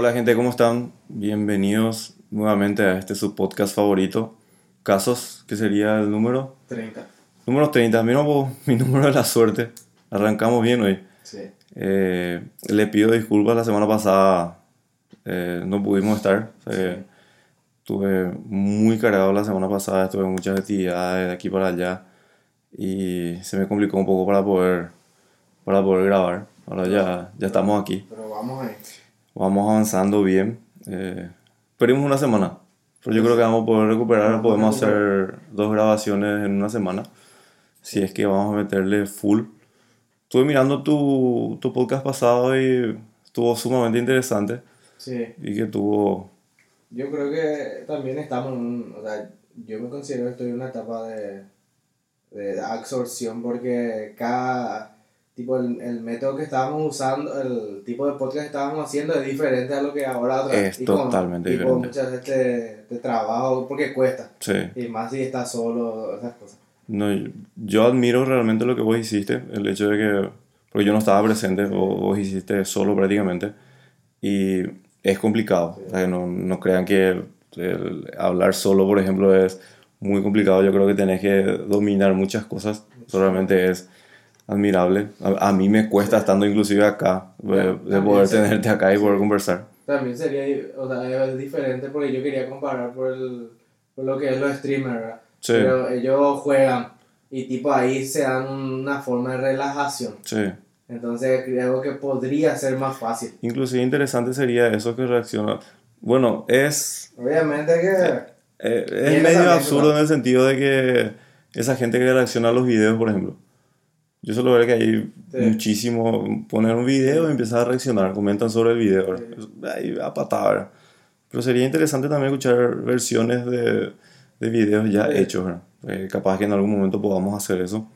Hola gente, ¿cómo están? Bienvenidos nuevamente a este su podcast favorito, Casos, que sería el número 30. número 30. Mira vos, mi número de la suerte. Arrancamos bien hoy. Sí. Eh, le pido disculpas, la semana pasada eh, no pudimos estar. O sea, que Estuve muy cargado la semana pasada, estuve en muchas actividades de aquí para allá y se me complicó un poco para poder, para poder grabar. Ahora ya, ya estamos aquí. Pero. Vamos avanzando bien. Eh, perdimos una semana, pero yo creo que vamos a poder recuperar. Podemos hacer dos grabaciones en una semana. Si es que vamos a meterle full. Estuve mirando tu, tu podcast pasado y estuvo sumamente interesante. Sí. Y que tuvo. Yo creo que también estamos en un, o sea, yo me considero que estoy en una etapa de, de absorción porque cada tipo el, el método que estábamos usando, el tipo de podcast que estábamos haciendo es diferente a lo que ahora otra Es totalmente tipo, diferente. muchas veces te, te trabajo porque cuesta Sí. y más si estás solo, esas cosas. No, yo- admiro realmente lo que vos hiciste, el hecho de que, porque yo no estaba presente, vos, vos hiciste solo prácticamente, y es complicado, o sea, no, no crean que el hablar solo, por ejemplo, es muy complicado, yo creo que tenés que dominar muchas cosas, eso realmente es admirable, a, a mí me cuesta estando inclusive acá, de, de También poder tenerte acá y poder conversar. También sería, o sea, es diferente porque yo quería comparar por, el, por lo que es los streamers, ¿verdad? Sí, Pero ellos juegan y tipo ahí se dan una forma de relajación. sí. Entonces creo que podría ser más fácil. Inclusive interesante sería eso que reacciona. Bueno, es Obviamente que... Eh, es Tiene medio absurdo en el sentido de que esa gente que reacciona a los videos, por ejemplo. Yo suelo ver que hay Sí. muchísimo. Poner un video y empiezan a reaccionar, comentan sobre el video. Sí. Ahí a patada. Pero sería interesante también escuchar versiones de, de videos ya Sí. hechos. Eh, capaz que en algún momento podamos hacer eso.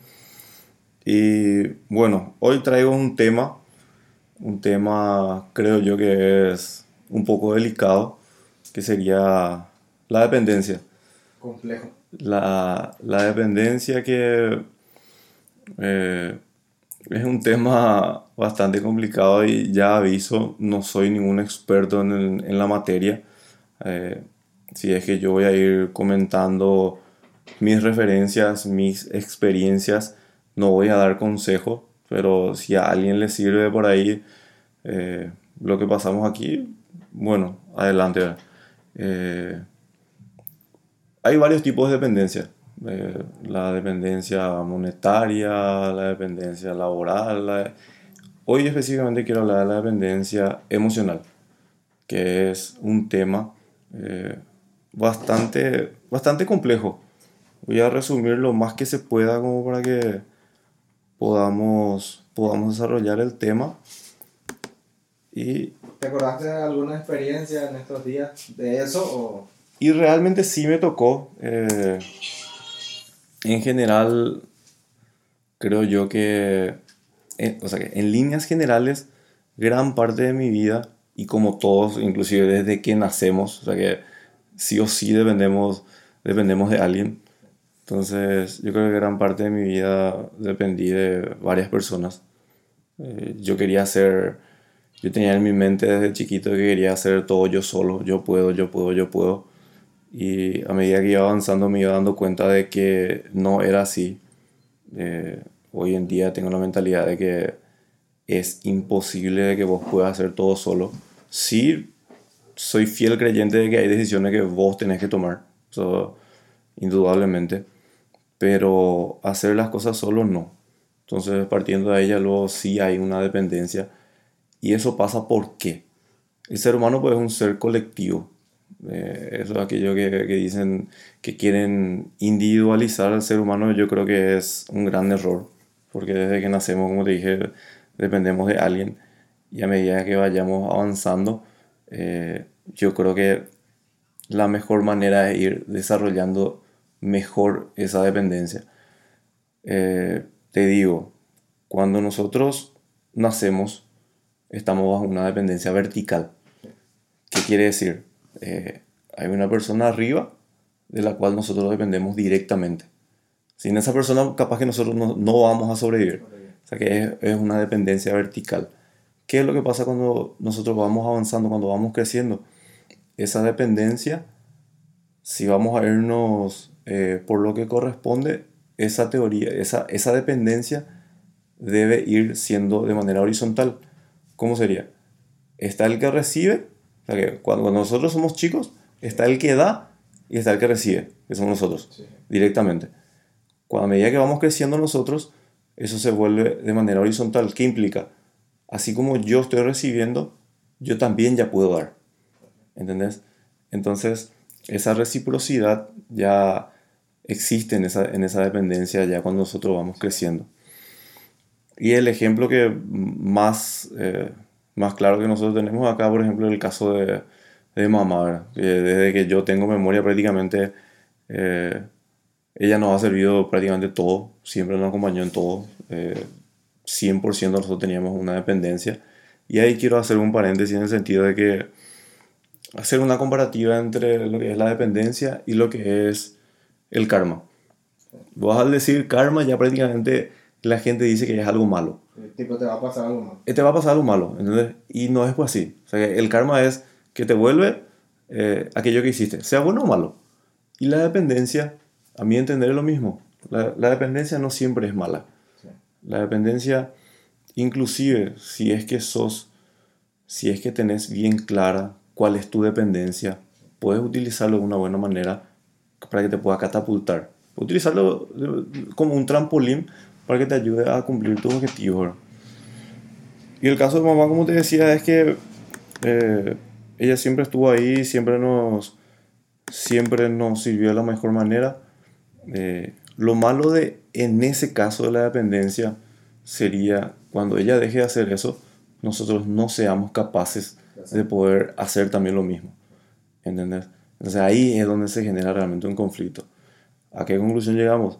Y bueno, hoy traigo un tema, un tema creo yo que es un poco delicado, que sería la dependencia. Complejo. La, la dependencia que eh, es un tema bastante complicado y ya aviso, no soy ningún experto en, en la materia. Eh, si es que yo voy a ir comentando mis referencias, mis experiencias, no voy a dar consejos, pero si a alguien le sirve por ahí eh, lo que pasamos aquí, bueno, adelante. hay varios tipos de dependencia. Eh, la dependencia monetaria, la dependencia laboral. la- Hoy específicamente quiero hablar de la dependencia emocional, que es un tema eh, bastante, bastante complejo. Voy a resumir lo más que se pueda como para que podamos, podamos desarrollar el tema. Y ¿Te acordaste de alguna experiencia en estos días de eso o...? Y realmente sí me tocó. eh, en general, creo yo que, en- o sea, que en líneas generales, gran parte de mi vida, y como todos, inclusive desde que nacemos, o sea que sí o sí dependemos, dependemos de alguien. Entonces, yo creo que gran parte de mi vida dependí de varias personas. Eh, yo quería hacer, yo tenía en mi mente desde chiquito que quería hacer todo yo solo, yo puedo, yo puedo, yo puedo. Y a medida que iba avanzando me iba dando cuenta de que no era así. Eh, hoy en día tengo la mentalidad de que es imposible que vos puedas hacer todo solo. Sí, soy fiel creyente de que hay decisiones que vos tenés que tomar, indudablemente. Pero hacer las cosas solo no. Entonces, partiendo de ella, luego sí hay una dependencia. Y eso pasa ¿por qué? El ser humano pues, es un ser colectivo. Eh, eso es aquello que, que dicen que quieren individualizar al ser humano, yo creo que es un gran error. Porque desde que nacemos, como te dije, dependemos de alguien. Y a medida que vayamos avanzando, eh, yo creo que la mejor manera es ir desarrollando mejor esa dependencia. Eh, te digo, cuando nosotros nacemos, estamos bajo una dependencia vertical. ¿Qué quiere decir? Eh, hay una persona arriba de la cual nosotros dependemos directamente. Sin esa persona, capaz que nosotros no, no vamos a sobrevivir. O sea que es, es una dependencia vertical. ¿qué es lo que pasa cuando nosotros vamos avanzando, cuando vamos creciendo? Esa dependencia, si vamos a irnos eh, por lo que corresponde, esa teoría, esa, esa dependencia debe ir siendo de manera horizontal. ¿Cómo sería? Está el que recibe, sea que cuando nosotros somos chicos, está el que da y está el que recibe, que somos nosotros, directamente. Cuando a medida que vamos creciendo nosotros, eso se vuelve de manera horizontal. ¿Qué implica? Así como yo estoy recibiendo, yo también ya puedo dar. ¿Entendés? Entonces, esa reciprocidad ya existe en esa, en esa dependencia ya cuando nosotros vamos creciendo. Y el ejemplo que más, eh, más claro que nosotros tenemos acá, por ejemplo, el caso de, de mamá, desde que yo tengo memoria prácticamente, eh, ella nos ha servido prácticamente todo, siempre nos acompañó en todo, eh, 100% nosotros teníamos una dependencia. Y ahí quiero hacer un paréntesis en el sentido de que hacer una comparativa entre lo que es la dependencia y lo que es el karma. Vos al decir karma ya prácticamente la gente dice que es algo malo. Tipo, te va a pasar algo malo. Te va a pasar algo malo, ¿entendés? Y no es pues así. O sea, el karma es que te vuelve eh, aquello que hiciste, sea bueno o malo. Y la dependencia, a mí entender es lo mismo. La, la dependencia no siempre es mala. La dependencia, inclusive si es que sos, si es que tenés bien clara cuál es tu dependencia, puedes utilizarlo de una buena manera para que te pueda catapultar. Utilizarlo como un trampolín para que te ayude a cumplir tus objetivos. Y el caso de mamá, como te decía, es que eh, ella siempre estuvo ahí, siempre nos, siempre nos sirvió de la mejor manera. Eh, lo malo de, en ese caso de la dependencia, sería cuando ella deje de hacer eso, nosotros no seamos capaces de poder hacer también lo mismo. ¿Entendés? Entonces ahí es donde se genera realmente un conflicto. ¿A qué conclusión llegamos?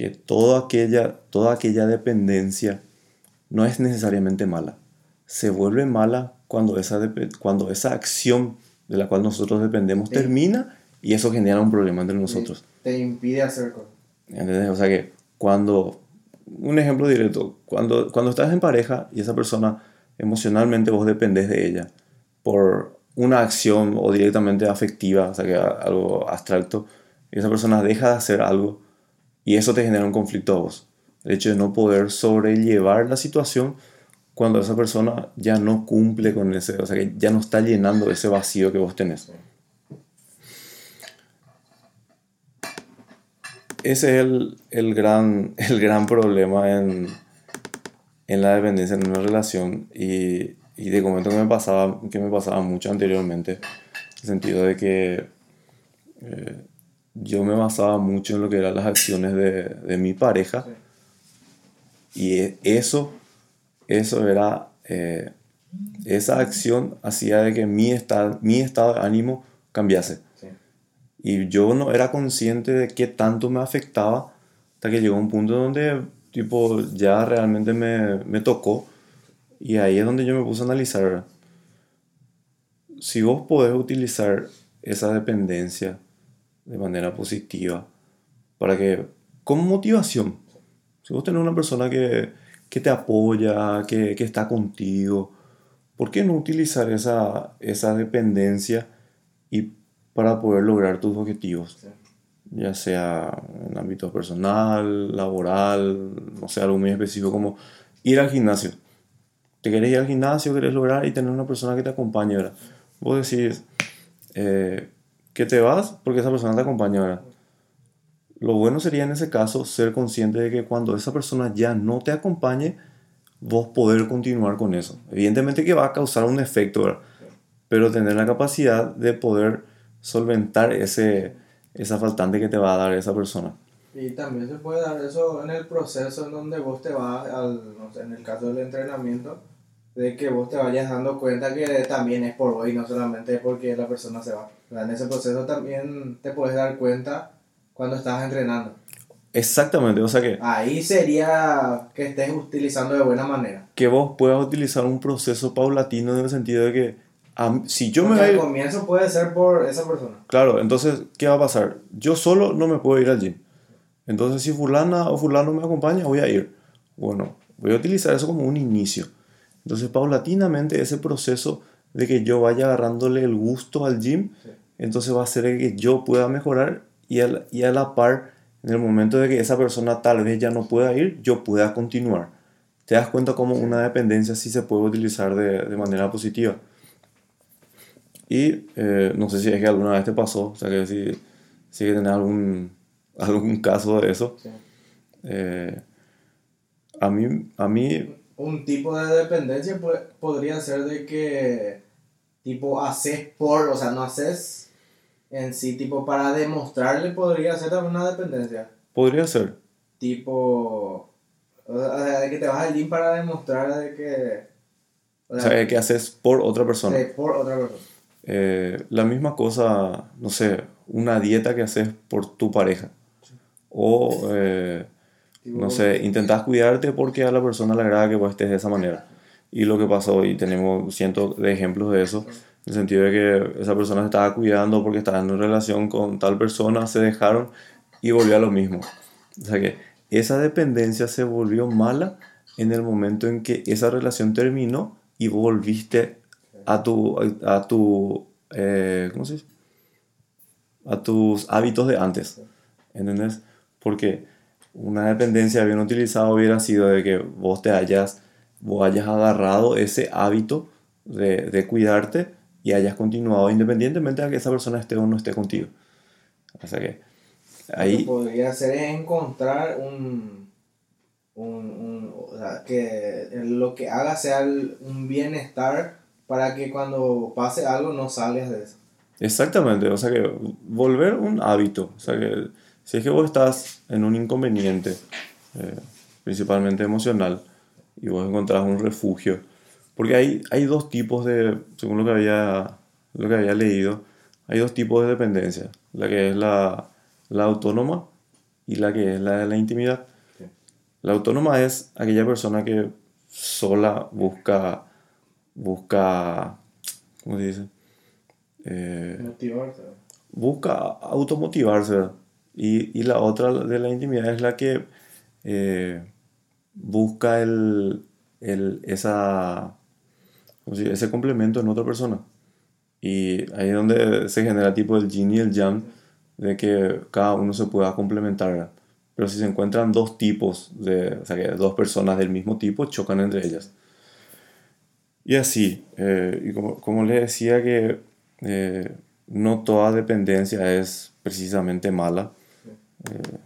Que toda aquella, toda aquella dependencia no es necesariamente mala. Se vuelve mala cuando esa, cuando esa acción de la cual nosotros dependemos termina y eso genera un problema entre nosotros. Te impide hacer cosas. ¿Entendés? O sea que cuando, un ejemplo directo, cuando, cuando estás en pareja y esa persona emocionalmente vos dependés de ella por una acción o directamente afectiva, o sea que algo abstracto, y esa persona deja de hacer algo y eso te genera un conflicto a vos. El hecho de no poder sobrellevar la situación cuando esa persona ya no cumple con ese, o sea que ya no está llenando ese vacío que vos tenés. Ese es el, el, gran, el gran problema en, en la dependencia en una relación y, y de momento que me pasaba, que me pasaba mucho anteriormente, en el sentido de que eh, yo me basaba mucho en lo que eran las acciones de, de mi pareja y e, eso, eso era, eh, esa acción hacía de que mi estado, mi estado de ánimo cambiase. Y yo no era consciente de qué tanto me afectaba hasta que llegó un punto donde tipo ya realmente me, me tocó y ahí es donde yo me puse a analizar si vos podés utilizar esa dependencia de manera positiva para que como motivación si vos tenés una persona que, que te apoya que, que, está contigo ¿por qué no utilizar esa, esa dependencia y para poder lograr tus objetivos. Ya sea en ámbito personal, laboral, no sé, algo muy específico como ir al gimnasio. Te querés ir al gimnasio, querés lograr y tener una persona que te acompañe, ¿verdad? Vos decís eh, que te vas porque esa persona te acompaña, ¿verdad? Lo bueno sería en ese caso ser consciente de que cuando esa persona ya no te acompañe, vos poder continuar con eso. Evidentemente que va a causar un efecto. Pero tener la capacidad de poder solventar ese, esa faltante que te va a dar esa persona. Y también se puede dar eso en el proceso en donde vos te vas, al, no en el caso del entrenamiento, de que vos te vayas dando cuenta que también es por hoy, no solamente porque la persona se va. En ese proceso también te puedes dar cuenta cuando estás entrenando. Exactamente, o sea que... Ahí sería que estés utilizando de buena manera. Que vos puedas utilizar un proceso paulatino en el sentido de que si yo me voy... comienzo puede ser por esa persona. Claro, entonces, ¿qué va a pasar? Yo solo no me puedo ir al gym. Entonces, si fulana o fulano me acompaña, voy a ir. Bueno, voy a utilizar eso como un inicio. Entonces, paulatinamente, ese proceso de que yo vaya agarrándole el gusto al gym, entonces va a hacer que yo pueda mejorar y a, y a la par, en el momento de que esa persona tal vez ya no pueda ir, yo pueda continuar. Te das cuenta cómo una dependencia sí se puede utilizar de, de manera positiva. Y eh, no sé si es que alguna vez te pasó, o sea, que si, si que tenés algún, algún caso de eso. Eh, a mí, a mí... Un tipo de dependencia podría ser de que, tipo, haces por, o sea, no haces en sí, tipo, para demostrarle podría ser también una dependencia. Podría ser. Tipo, o sea, de que te vas al gym para demostrar de que... O sea, que haces por otra persona. Sí, por otra persona. Eh, la misma cosa, no sé, una dieta que haces por tu pareja. O, eh, no sé, intentas cuidarte porque a la persona le agrada que vos estés de esa manera. Y lo que pasó, y tenemos cientos de ejemplos de eso, en el sentido de que esa persona se estaba cuidando porque estaba en una relación con tal persona, se dejaron y volvió a lo mismo. O sea que esa dependencia se volvió mala en el momento en que esa relación terminó y volviste a tu, a tu eh, ¿cómo se dice? A tus hábitos de antes, ¿entendés? Porque una dependencia bien utilizada hubiera sido de que vos te hayas, vos hayas agarrado ese hábito de, de cuidarte y hayas continuado independientemente de que esa persona esté o no esté contigo. O sea que ahí... Lo que podría hacer es encontrar un, un, un o sea, que lo que haga sea un bienestar para que cuando pase algo no salgas de eso. Exactamente, o sea que volver un hábito, o sea que si es que vos estás en un inconveniente, eh, principalmente emocional, y vos encontrás un refugio, porque hay, hay dos tipos de, según lo que, había, lo que había leído, hay dos tipos de dependencia, la que es la, la autónoma y la que es la de la intimidad. La autónoma es aquella persona que sola busca busca, ¿cómo se dice? Eh, Motivarse. Busca automotivarse. Y, y, la otra de la intimidad es la que eh, busca el, el, esa, ese complemento en otra persona. Y ahí es donde se genera tipo el yin y el yang, de que cada uno se pueda complementar. Pero si se encuentran dos tipos, de, o sea, que dos personas del mismo tipo chocan entre ellas. Y así, eh, y como, como les decía que eh, no toda dependencia es precisamente mala. Eh,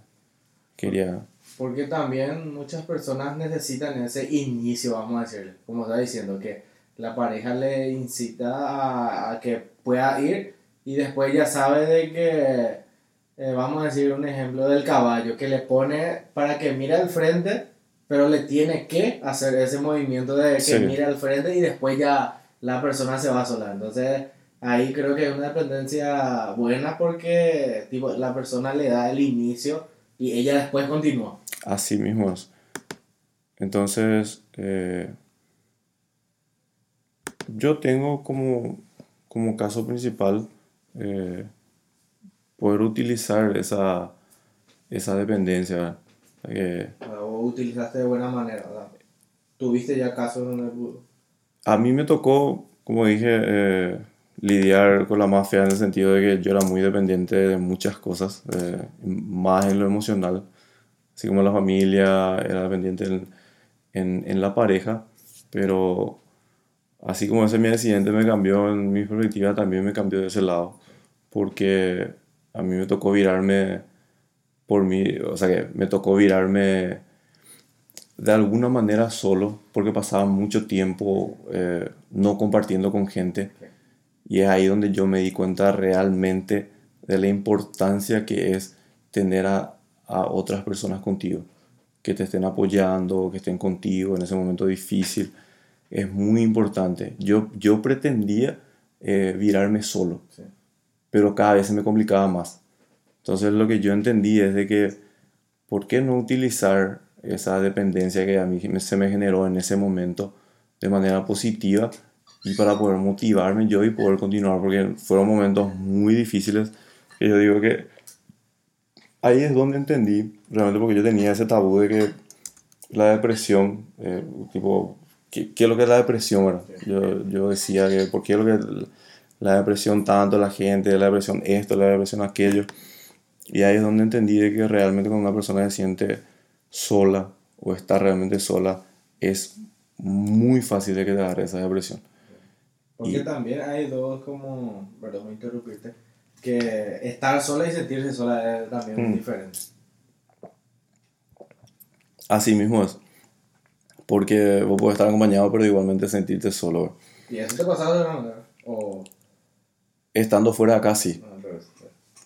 quería... Porque también muchas personas necesitan ese inicio, vamos a decir, como está diciendo, que la pareja le incita a, que pueda ir y después ya sabe de que, vamos a decir un ejemplo del caballo, que le pone para que mire al frente pero le tiene que hacer ese movimiento de que mire al frente y después ya la persona se va sola. Entonces, ahí creo que es una dependencia buena porque tipo, la persona le da el inicio y ella después continúa. Así mismo es. Entonces, eh, yo tengo como, como caso principal eh, poder utilizar esa, esa dependencia. Que, o utilizaste de buena manera, ¿Tuviste ya casos donde pudo? A mí me tocó, como dije, eh, lidiar con la mafia en el sentido de que yo era muy dependiente de muchas cosas, eh, más en lo emocional, así como la familia, era dependiente en, en, en, la pareja, pero así como ese mi accidente me cambió en mi perspectiva, también me cambió de ese lado, porque a mí me tocó virarme por mí, o sea que me tocó virarme de alguna manera solo, porque pasaba mucho tiempo eh, no compartiendo con gente. Y es ahí donde yo me di cuenta realmente de la importancia que es tener a, a otras personas contigo, que te estén apoyando, que estén contigo en ese momento difícil. Es muy importante. Yo, yo pretendía eh, virarme solo, pero cada vez se me complicaba más. Entonces lo que yo entendí es de que, ¿por qué no utilizar esa dependencia que a mí se me generó en ese momento de manera positiva y para poder motivarme yo y poder continuar? Porque fueron momentos muy difíciles que yo digo que ahí es donde entendí, realmente porque yo tenía ese tabú de que la depresión, eh, tipo, ¿qué, qué es lo que es la depresión? verdad? Yo, yo decía que, ¿por qué es lo que la depresión tanto, la gente, la depresión esto, la depresión aquello? Y ahí es donde entendí de que realmente cuando una persona se siente sola o está realmente sola, es muy fácil de que te agarre esa depresión. Porque también hay dos como, perdón, me interrumpiste, que estar sola y sentirse sola es también Mm. diferente. Así mismo es. Porque vos puedes estar acompañado, pero igualmente sentirte solo. ¿Y eso te pasaba de? O, Estando fuera de acá, sí. al revés.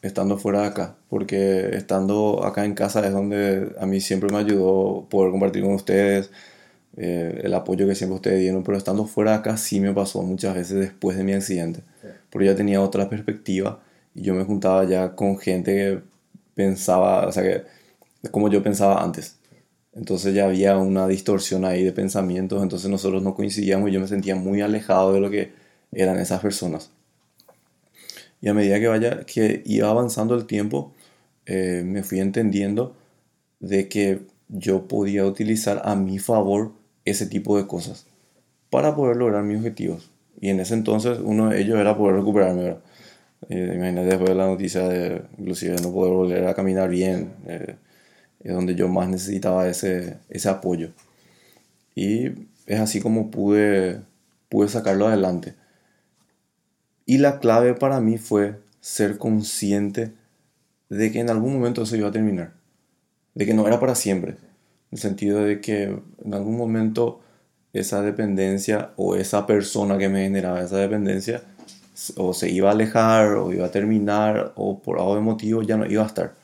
Estando fuera de acá. Porque estando acá en casa es donde a mí siempre me ayudó poder compartir con ustedes eh, el apoyo que siempre ustedes dieron. Pero estando fuera de acá sí me pasó muchas veces después de mi accidente. Sí. Porque ya tenía otra perspectiva y yo me juntaba ya con gente que pensaba, o sea, que como yo pensaba antes. Entonces ya había una distorsión ahí de pensamientos, entonces nosotros no coincidíamos y yo me sentía muy alejado de lo que eran esas personas. Y a medida que, vaya, que iba avanzando el tiempo, eh, me fui entendiendo de que yo podía utilizar a mi favor ese tipo de cosas para poder lograr mis objetivos. Y en ese entonces uno de ellos era poder recuperarme. Eh, imagínate después de la noticia de inclusive no poder volver a caminar bien, eh, es donde yo más necesitaba ese, ese apoyo. Y es así como pude, pude sacarlo adelante. Y la clave para mí fue ser consciente de que en algún momento eso iba a terminar. De que no era para siempre. En el sentido de que en algún momento esa dependencia o esa persona que me generaba esa dependencia o se iba a alejar o iba a terminar o por algo de motivo ya no iba a estar.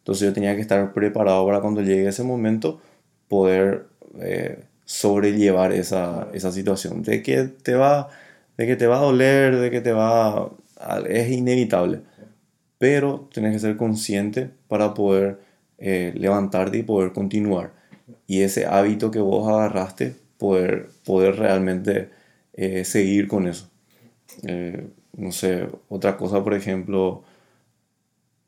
Entonces yo tenía que estar preparado para cuando llegue ese momento poder eh, sobrellevar esa, esa situación. De que te va, de que te va a doler, de que te va a- es inevitable. Pero tienes que ser consciente para poder eh, levantarte y poder continuar. Y ese hábito que vos agarraste, poder, poder realmente eh, seguir con eso. Eh, no sé, otra cosa, por ejemplo,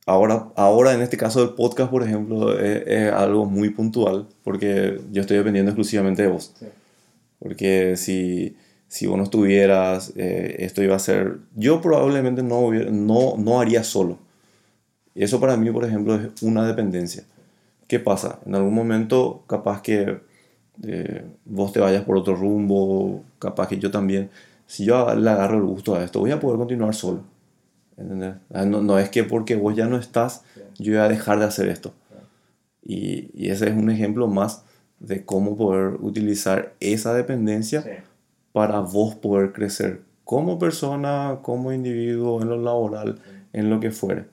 ahora, ahora en este caso del podcast, por ejemplo, es, es algo muy puntual porque yo estoy dependiendo exclusivamente de vos. Sí. Porque si, si vos no estuvieras, eh, esto iba a ser... Yo probablemente no, hubiera- no, no haría solo. Y eso para mí, por ejemplo, es una dependencia. ¿Qué pasa? En algún momento, capaz que eh, vos te vayas por otro rumbo, capaz que yo también. Si yo le agarro el gusto a esto, voy a poder continuar solo. Ah, No, no es que porque vos ya no estás, yo voy a dejar de hacer esto. Y, y ese es un ejemplo más de cómo poder utilizar esa dependencia Sí. para vos poder crecer como persona, como individuo, en lo laboral, en lo que fuere.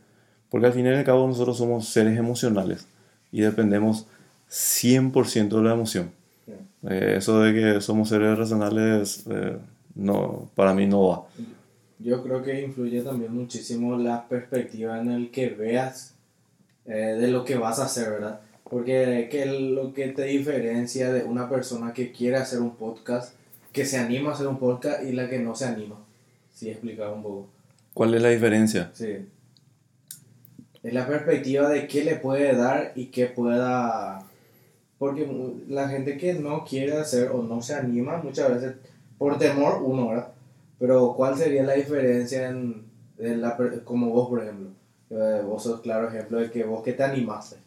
Porque al fin y al cabo nosotros somos seres emocionales y dependemos 100% de la emoción. Sí. Eh, eso de que somos seres racionales, eh, no, para mí no va. Yo creo que influye también muchísimo la perspectiva en el que veas eh, de lo que vas a hacer, ¿verdad? Porque que lo que te diferencia de una persona que quiere hacer un podcast, que se anima a hacer un podcast y la que no se anima. Sí, explicaba un poco. ¿Cuál es la diferencia? Sí. Es la perspectiva de qué le puede dar y qué pueda... Porque la gente que no quiere hacer o no se anima muchas veces por temor, uno, ¿verdad? Pero ¿cuál sería la diferencia en, en la, como vos, por ejemplo? Eh, vos sos claro ejemplo de que vos que te animaste.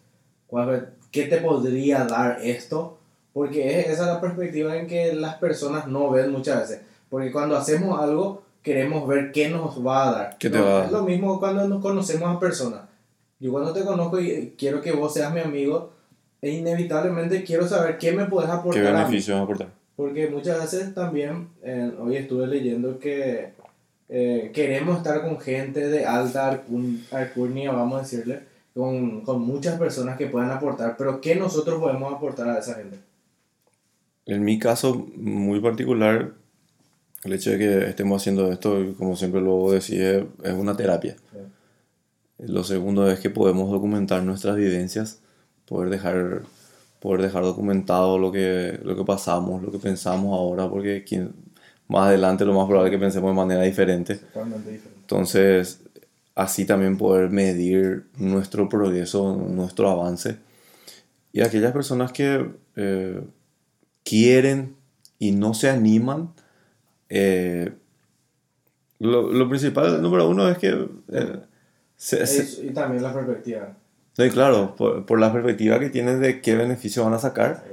¿Cuál, ¿Qué te podría dar esto? Porque es, esa es la perspectiva en que las personas no ven muchas veces. Porque cuando hacemos algo, queremos ver qué nos va a dar. ¿Qué te No, va a dar? Es lo mismo cuando nos conocemos a personas. Yo cuando te conozco y quiero que vos seas mi amigo, e inevitablemente quiero saber qué me puedes ¿Qué aportar mí. beneficios aportar? Porque muchas veces también, eh, hoy estuve leyendo que eh, queremos estar con gente de alta alcurnia, vamos a decirle, con, con muchas personas que puedan aportar, pero ¿qué nosotros podemos aportar a esa gente? En mi caso muy particular, el hecho de que estemos haciendo esto, como siempre lo decís, es una terapia. Lo segundo es que podemos documentar nuestras vivencias, poder dejar, poder dejar documentado lo que, lo que pasamos, lo que pensamos ahora, porque quien, más adelante lo más probable es que pensemos de manera diferente. Totalmente diferente. Entonces, así también poder medir nuestro progreso, nuestro avance. Y aquellas personas que eh, quieren y no se animan, eh, lo, lo, principal, número uno, es que... Eh, y también la perspectiva. Sí, claro, por, la perspectiva que tienen de qué beneficio van a sacar,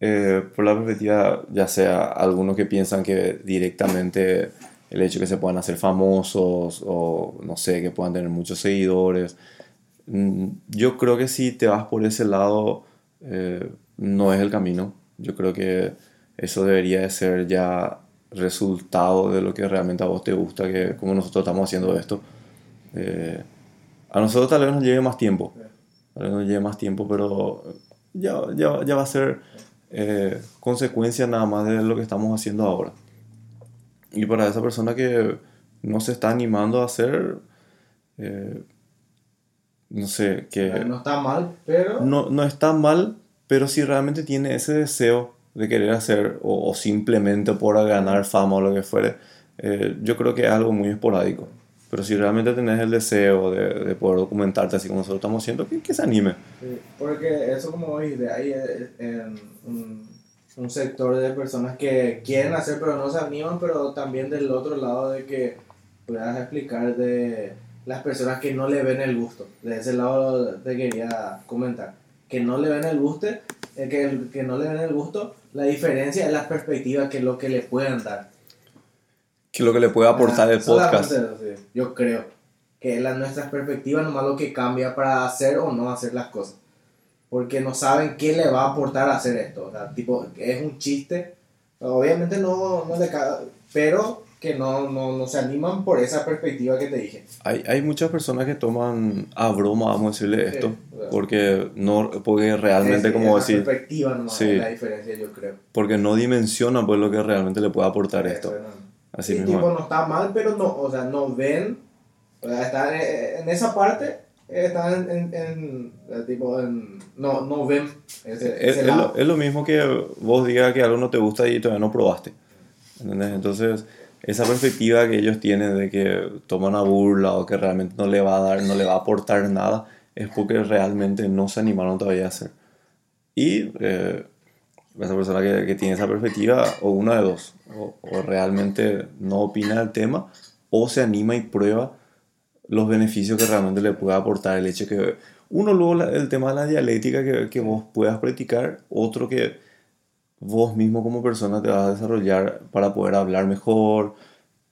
eh, por la perspectiva, ya sea algunos que piensan que directamente el hecho que se puedan hacer famosos o no sé, que puedan tener muchos seguidores. Mm, yo creo que si te vas por ese lado, eh, no es el camino. Yo creo que eso debería de ser ya resultado de lo que realmente a vos te gusta, que como nosotros estamos haciendo esto. Eh, a nosotros tal vez nos lleve más tiempo, tal vez nos lleve más tiempo, pero ya, ya, ya va a ser eh, consecuencia nada más de lo que estamos haciendo ahora. Y para esa persona que no se está animando a hacer, eh, no sé, que... No está mal, pero... No, no está mal, pero si realmente tiene ese deseo de querer hacer o, simplemente por ganar fama o lo que fuere, eh, yo creo que es algo muy esporádico. Pero si realmente tenés el deseo de, de poder documentarte así como nosotros estamos haciendo, que, que se anime. Sí, porque eso como ahí en un, un, sector de personas que quieren hacer pero no se animan, pero también del otro lado de que puedas explicar de las personas que no le ven el gusto. De ese lado te quería comentar. Que no le ven el gusto, eh, que, que no le ven el gusto, la diferencia es la perspectiva que es lo que le pueden dar que lo que le puede aportar el podcast. Yo creo que la, nuestras perspectivas nomás lo que cambia para hacer o no hacer las cosas. Porque no saben qué le va a aportar a hacer esto. O sea, tipo, es un chiste. Obviamente no, no le pero que no, no, no, se animan por esa perspectiva que te dije. Hay, hay muchas personas que toman a broma, vamos a decirle esto, porque no porque realmente es, como decir... perspectiva nomás sí, la diferencia, yo creo. Porque no dimensionan pues lo que realmente le puede aportar esto. Así mismo. tipo no está mal, pero no, o sea, no ven, o sea, están en, esa parte, están en, en, tipo, en, no, no ven ese, es, Lo, es, lo, mismo que vos digas que algo no te gusta y todavía no probaste, ¿entendés? Entonces, esa perspectiva que ellos tienen de que toman a burla o que realmente no le va a dar, no le va a aportar nada, es porque realmente no se animaron todavía a hacer. Y eh, esa persona que, que, tiene esa perspectiva, o una de dos, o, realmente no opina del tema, o se anima y prueba los beneficios que realmente le puede aportar el hecho que uno luego el tema de la dialéctica que, que vos puedas practicar, otro que vos mismo como persona te vas a desarrollar para poder hablar mejor,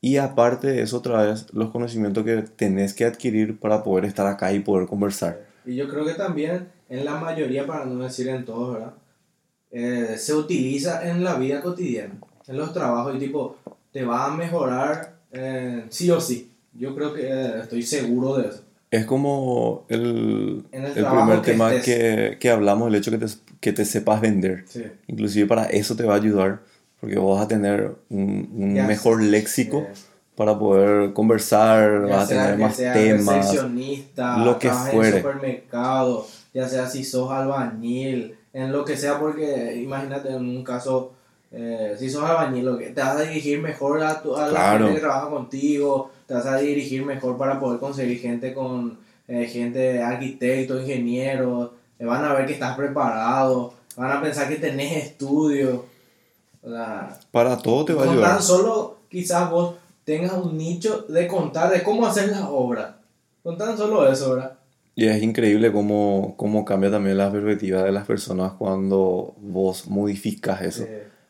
y aparte de eso, otra vez, los conocimientos que tenés que adquirir para poder estar acá y poder conversar. Y yo creo que también en la mayoría, para no decir en todos, ¿verdad? Eh, se utiliza en la vida cotidiana, en los trabajos, y tipo, te va a mejorar eh, sí o sí. Yo creo que eh, estoy seguro de eso. Es como el, el, primer tema que, que, hablamos, el hecho que te, que te sepas vender. Inclusive para eso te va a ayudar, porque vas a tener un, un mejor léxico. para poder conversar, vas a tener más temas, lo que fuere. En supermercado, ya sea si sos albañil, en lo que sea, porque imagínate en un caso, eh, si sos albañil, te vas a dirigir mejor a, tu, a la gente que trabaja contigo, te vas a dirigir mejor para poder conseguir gente con eh, gente, arquitectos, ingenieros, te van a ver que estás preparado, van a pensar que tenés estudio. para todo te va a ayudar. Tan solo quizás vos tengas un nicho de contar de cómo hacer la obra. Con tan solo eso, ¿verdad? Y es increíble cómo, cómo cambia también la perspectiva de las personas cuando vos modificas eso.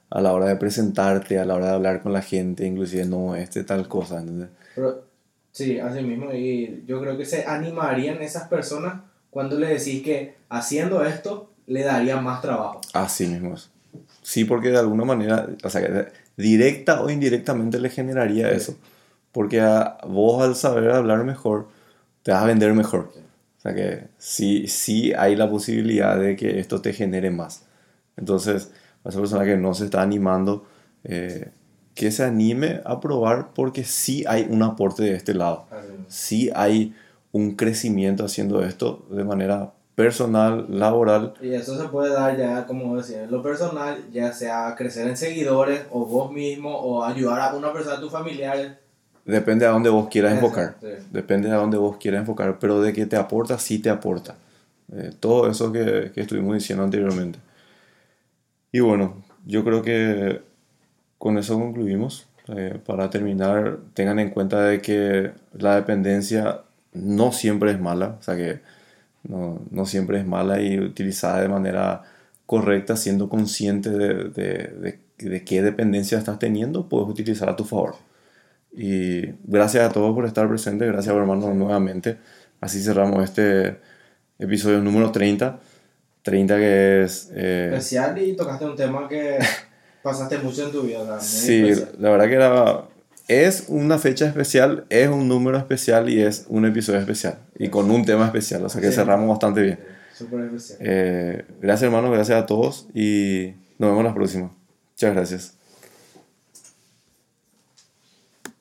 A la hora de presentarte, a la hora de hablar con la gente, inclusive no, este tal cosa, ¿entendés? Pero, sí, así mismo. Y yo creo que se animarían esas personas cuando le decís que haciendo esto le daría más trabajo. Así mismo Sí, porque de alguna manera, o sea, directa o indirectamente le generaría eso. Porque a vos al saber hablar mejor, te vas a vender mejor. O sea que sí, sí hay la posibilidad de que esto te genere más. Entonces, a esa persona que no se está animando, eh, que se anime a probar porque sí hay un aporte de este lado. Sí hay un crecimiento haciendo esto de manera personal, laboral. Y eso se puede dar ya, como decía, en lo personal, ya sea crecer en seguidores o vos mismo o ayudar a una persona de tus familiares Depende a dónde vos quieras enfocar. Depende a dónde vos quieras enfocar. Pero de que te aporta, sí te aporta. Eh, todo eso que, que, estuvimos diciendo anteriormente. Y bueno, yo creo que con eso concluimos. Eh, para terminar, tengan en cuenta de que la dependencia no siempre es mala, o sea que no, no siempre es mala y utilizada de manera correcta, siendo consciente de, de, de, qué dependencia estás teniendo, puedes utilizar a tu favor. Y gracias a todos por estar presentes, gracias hermanos nuevamente. Así cerramos este episodio número 30. 30 que es... Eh, especial y tocaste un tema que pasaste mucho en tu vida. Sí, la verdad que era... Es una fecha especial, es un número especial y es un episodio especial. Y con un tema especial, o sea que cerramos bastante bien. Súper especial. Eh, gracias hermano, gracias a todos y nos vemos la próxima. Muchas gracias.